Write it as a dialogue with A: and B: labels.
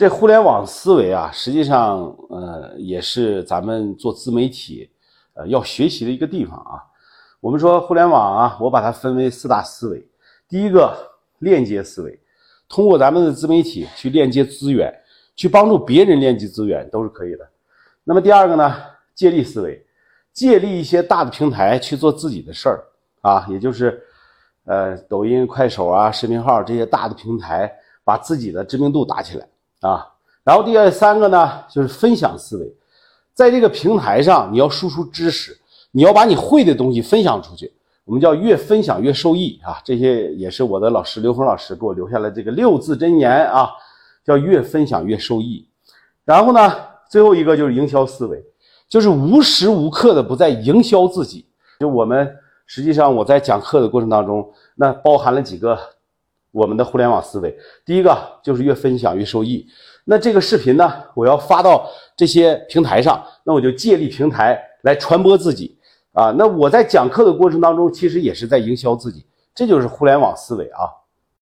A: 这互联网思维啊，实际上呃也是咱们做自媒体呃要学习的一个地方啊。我们说互联网啊，我把它分为四大思维。第一个链接思维，通过咱们的自媒体去链接资源，去帮助别人链接资源都是可以的。那么第二个呢，借力思维，借力一些大的平台去做自己的事儿啊，也就是呃抖音、快手啊、视频号这些大的平台，把自己的知名度打起来啊。然后第二三个呢，就是分享思维，在这个平台上你要输出知识。你要把你会的东西分享出去，我们叫越分享越受益啊！这些也是我的老师刘峰老师给我留下来这个六字真言啊，叫越分享越受益。然后呢，最后一个就是营销思维，就是无时无刻的不在营销自己。就我们实际上我在讲课的过程当中，那包含了几个我们的互联网思维。第一个就是越分享越受益。那这个视频呢，我要发到这些平台上，那我就借力平台来传播自己。啊，那我在讲课的过程当中，其实也是在营销自己，这就是互联网思维啊。